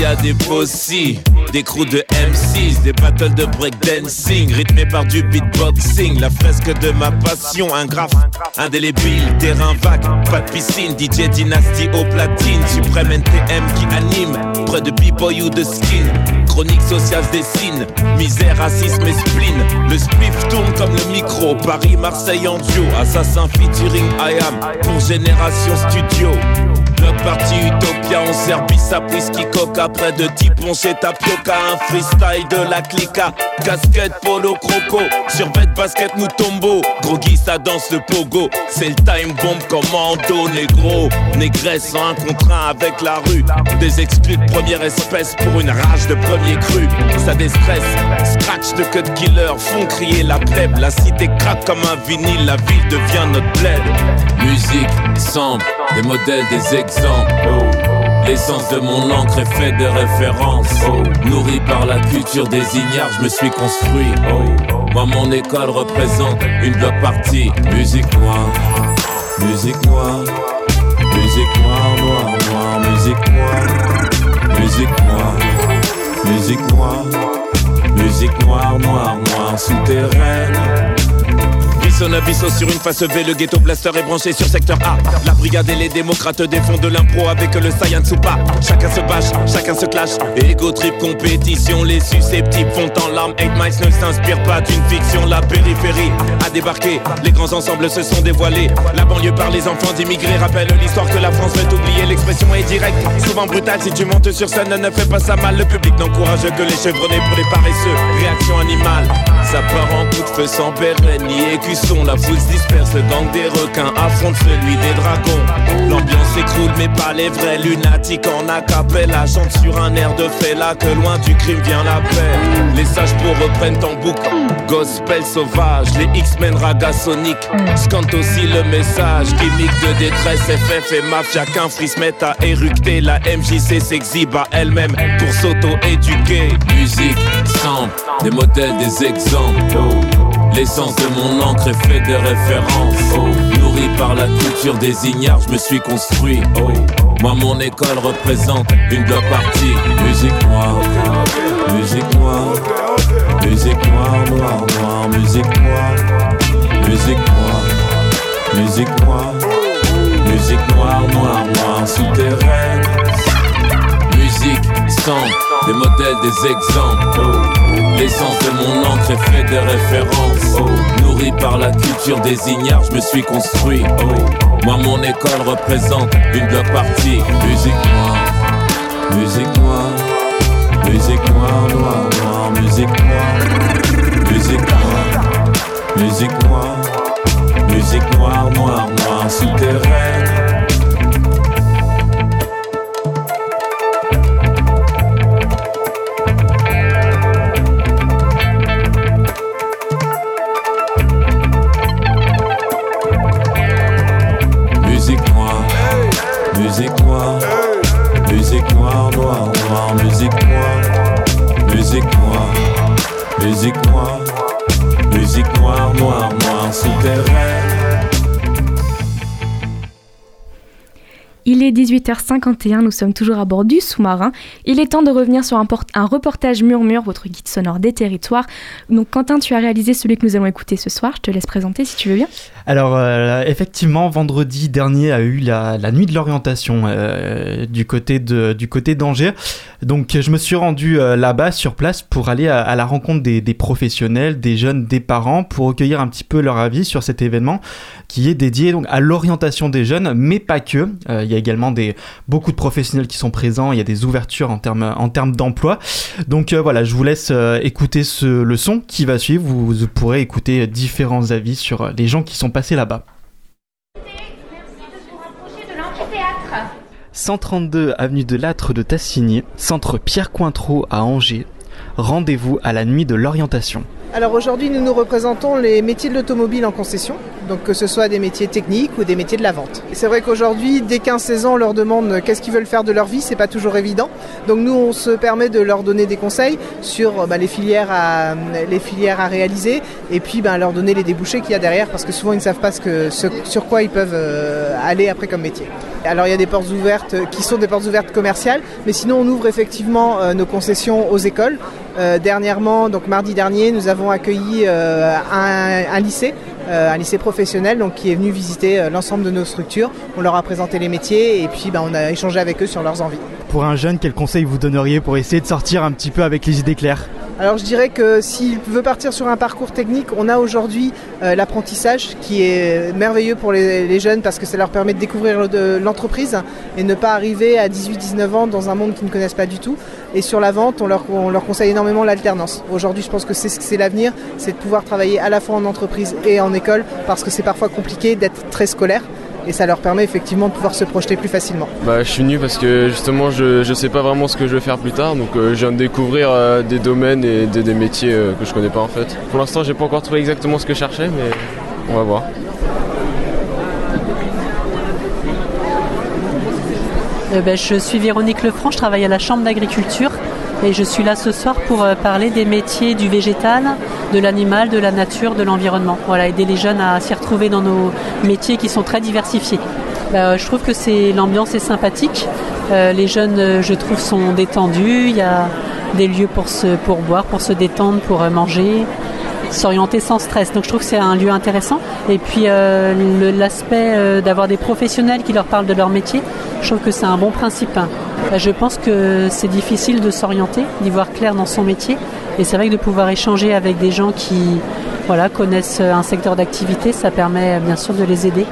Y a des bossies, des crews de M6, des battles de breakdancing, rythmés par du beatboxing, la fresque de ma passion, un graphe indélébile, terrain vague, pas de piscine, DJ Dynasty au platine, suprême NTM qui anime, près de B-boy ou de skin, chronique sociale dessine, misère, racisme et spleen, le spliff tourne comme le micro, Paris, Marseille en duo, assassin featuring I am, pour Génération Studio. Bloc parti Utopia, on sert à whisky coca Près de 10 chez tapioca. Un freestyle de la clica. Casquette, polo, croco. Survêt, basket, nous tombeau. Groggy, ça danse le pogo. C'est le time bomb commando Négro, négresse en un contrat avec la rue. Des exclus de première espèce Pour une rage de premier cru. Ça déstresse, scratch de cut killer Font crier la plèbe. La cité craque comme un vinyle La ville devient notre bled Musique, sample, des modèles, des exemples L'essence de mon encre est faite de références. Nourri par la culture des ignares, je me suis construit. Moi mon école représente une bloc partie. Musique noire, musique noire, musique noire, noire, noire, musique noire, musique noire, musique noire, musique noire, noire, noire, souterraine. Sur une face V, le ghetto blaster est branché sur secteur A. La brigade et les démocrates défendent de l'impro avec le science ou pas. Chacun se bâche, chacun se clash. Ego trip compétition, les susceptibles font en larmes. Eight Miles ne s'inspire pas d'une fiction. La périphérie a débarqué, les grands ensembles se sont dévoilés. La banlieue par les enfants d'immigrés rappelle l'histoire que la France veut oublier. L'expression est directe, souvent brutale. Si tu montes sur scène, ne fais pas ça mal. Le public n'encourage que les chevronnés pour les paresseux. Réaction animale, ça part en coup de feu sans béret ni écusson. La foule se disperse, le des requins affronte celui des dragons. L'ambiance s'écroule, mais pas les vrais lunatiques en acapella. Chante sur un air de là que loin du crime vient la paix. Les sages pour reprennent en boucle. Gospel sauvage, les X-Men raga sonic. Scante aussi le message. Gimmick de détresse, FF et mafia qu'un free se met à éructer. La MJC s'exhibe à elle-même pour s'auto-éduquer. Musique, sample, des modèles, des exemples. L'essence de mon encre est faite de références. Oh, nourri par la culture des ignares, je me suis construit. Oh, moi mon école représente une bloc partie. Musique noire, musique noire, musique noire, noire, noire, musique noire, musique noire, musique noire, musique noire, noire, noire, souterraine. Musique, sang, des modèles, des exemples. L'essence de mon encre est faite de références. Oh, nourri par la culture des ignares, je me suis construit. Oh, moi mon école représente une bloc partie. Musique noire, musique noire, musique noire, noire, noire, musique noire, musique noire, musique noire, musique noire, noire, noire, souterraine. 18h51, nous sommes toujours à bord du sous-marin. Il est temps de revenir sur un, port- un reportage Murmure, votre guide sonore des territoires. Donc Quentin, tu as réalisé celui que nous allons écouter ce soir. Je te laisse présenter si tu veux bien. Alors, euh, effectivement, vendredi dernier a eu la, nuit de l'orientation euh, du côté d'Angers. Donc, je me suis rendu euh, là-bas sur place pour aller à, la rencontre des, professionnels, des jeunes, des parents, pour recueillir un petit peu leur avis sur cet événement qui est dédié à l'orientation des jeunes, mais pas que. Il y a également des beaucoup de professionnels qui sont présents. Il y a des ouvertures en termes en termes d'emploi. Donc euh, voilà, je vous laisse euh, écouter ce, le son qui va suivre. Vous, pourrez écouter différents avis sur euh, les gens qui sont passés là-bas. 132 avenue de Lattre de Tassigny, centre Pierre Cointreau à Angers. Rendez-vous à la nuit de l'orientation. Alors aujourd'hui, nous nous représentons les métiers de l'automobile en concession, donc que ce soit des métiers techniques ou des métiers de la vente. C'est vrai qu'aujourd'hui, dès 15-16 ans, on leur demande qu'est-ce qu'ils veulent faire de leur vie, c'est pas toujours évident. Donc nous, on se permet de leur donner des conseils sur bah, les, filières à, réaliser et puis bah, leur donner les débouchés qu'il y a derrière parce que souvent ils ne savent pas sur quoi ils peuvent euh, aller après comme métier. Alors il y a des portes ouvertes euh, qui sont des portes ouvertes commerciales, mais sinon on ouvre effectivement euh, nos concessions aux écoles. Dernièrement, donc mardi dernier, nous avons accueilli un, lycée, un lycée professionnel, qui est venu visiter euh, l'ensemble de nos structures. On leur a présenté les métiers et puis bah, on a échangé avec eux sur leurs envies. Pour un jeune, quel conseil vous donneriez pour essayer de sortir un petit peu avec les idées claires? Alors je dirais que s'il veut partir sur un parcours technique, on a aujourd'hui euh, l'apprentissage qui est merveilleux pour les, jeunes parce que ça leur permet de découvrir l'entreprise et ne pas arriver à 18-19 ans dans un monde qu'ils ne connaissent pas du tout. Et sur la vente, on leur, on leur conseille énormément l'alternance. Aujourd'hui, je pense que c'est l'avenir, c'est de pouvoir travailler à la fois en entreprise et en école parce que c'est parfois compliqué d'être très scolaire et ça leur permet effectivement de pouvoir se projeter plus facilement. Bah, je suis venu parce que justement je, je sais pas vraiment ce que je vais faire plus tard donc euh, je viens de découvrir euh, des domaines et des, des métiers euh, que je connais pas en fait. Pour l'instant j'ai pas encore trouvé exactement ce que je cherchais mais on va voir. ben, Je suis Véronique Lefranc, je travaille à la Chambre d'agriculture et je suis là ce soir pour parler des métiers du végétal, de l'animal, de la nature, de l'environnement. Voilà, aider les jeunes à s'y retrouver dans nos métiers qui sont très diversifiés. Ben, je trouve que l'ambiance est sympathique. les jeunes, je trouve, sont détendus. Il y a des lieux pour, se, pour boire, pour se détendre, pour manger s'orienter sans stress. Donc je trouve que c'est un lieu intéressant. Et puis euh, l'aspect euh, d'avoir des professionnels qui leur parlent de leur métier, je trouve que c'est un bon principe. Bah, je pense que c'est difficile de s'orienter, d'y voir clair dans son métier. Et c'est vrai que de pouvoir échanger avec des gens qui voilà, connaissent un secteur d'activité, ça permet bien sûr de les aider.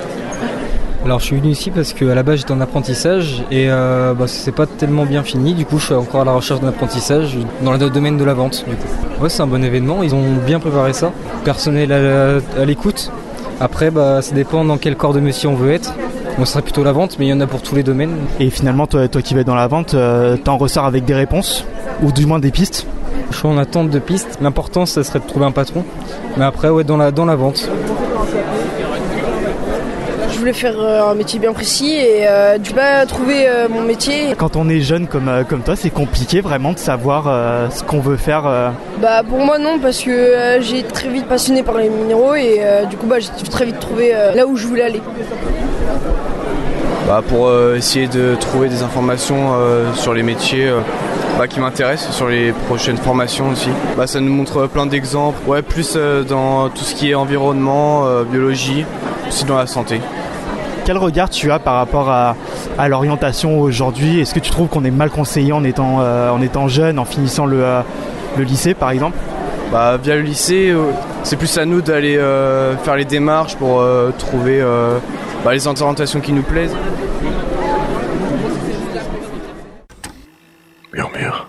Alors je suis venu ici parce qu'à la base j'étais en apprentissage et euh, bah, c'est pas tellement bien fini. Du coup je suis encore à la recherche d'un apprentissage dans le domaine de la vente. Du coup. Ouais c'est un bon événement, ils ont bien préparé ça. Personnel à, l'écoute. Après bah, ça dépend dans quel corps de métier on veut être. Ce serait plutôt la vente mais il y en a pour tous les domaines. Et finalement toi, toi qui vas dans la vente, euh, t'en ressors avec des réponses ou du moins des pistes? Je suis en attente de pistes. L'important ça serait de trouver un patron. Mais après ouais dans la, dans la vente voulais faire euh, un métier bien précis et euh, du pas trouver euh, mon métier. Quand on est jeune comme, comme toi, c'est compliqué vraiment de savoir ce qu'on veut faire Bah pour moi non parce que j'ai très vite passionné par les minéraux et du coup bah, j'ai très vite trouvé là où je voulais aller. Bah, pour essayer de trouver des informations sur les métiers bah, qui m'intéressent, sur les prochaines formations aussi. Bah, ça nous montre plein d'exemples, ouais, plus dans tout ce qui est environnement, biologie, aussi dans la santé. Quel regard tu as par rapport à, l'orientation aujourd'hui? Est-ce que tu trouves qu'on est mal conseillé en étant, euh, en étant jeune, en finissant le, euh, lycée par exemple? Bah, Via le lycée, euh, c'est plus à nous d'aller faire les démarches pour trouver bah, les orientations qui nous plaisent. Murmure,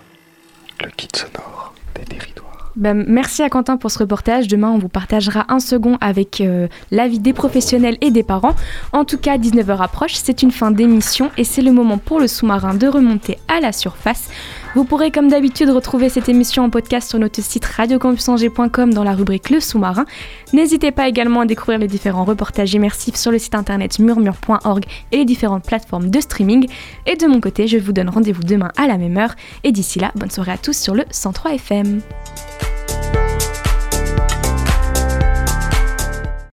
le kit sonore. Ben, merci à Quentin pour ce reportage. Demain, on vous partagera un second avec euh, l'avis des professionnels et des parents. En tout cas, 19h approche, c'est une fin d'émission et c'est le moment pour le sous-marin de remonter à la surface. Vous pourrez comme d'habitude retrouver cette émission en podcast sur notre site radiocampusangers.com dans la rubrique Le sous-marin. N'hésitez pas également à découvrir les différents reportages immersifs sur le site internet murmure.org et les différentes plateformes de streaming. Et de mon côté, je vous donne rendez-vous demain à la même heure. Et d'ici là, bonne soirée à tous sur le 103 FM.